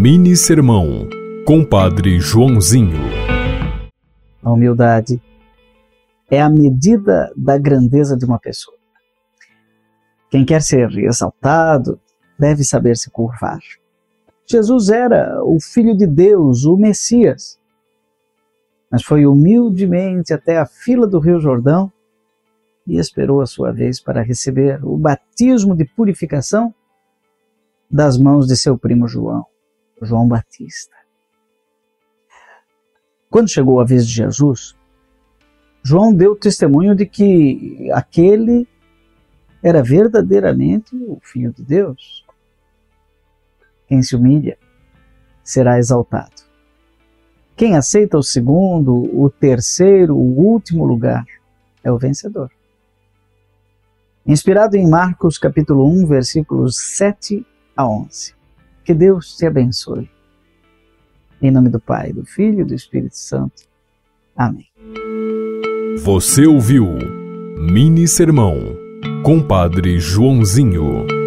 Mini Sermão, Compadre Joãozinho. A humildade é a medida da grandeza de uma pessoa. Quem quer ser exaltado deve saber se curvar. Jesus era o Filho de Deus, o Messias, mas foi humildemente até a fila do Rio Jordão e esperou a sua vez para receber o batismo de purificação das mãos de seu primo João, João Batista. Quando chegou a vez de Jesus, João deu testemunho de que aquele era verdadeiramente o Filho de Deus. Quem se humilha será exaltado. Quem aceita o segundo, o terceiro, o último lugar é o vencedor. Inspirado em Marcos capítulo 1, versículos 7 a 11. Que Deus te abençoe. Em nome do Pai, do Filho e do Espírito Santo. Amém. Você ouviu Mini Sermão, Compadre Joãozinho.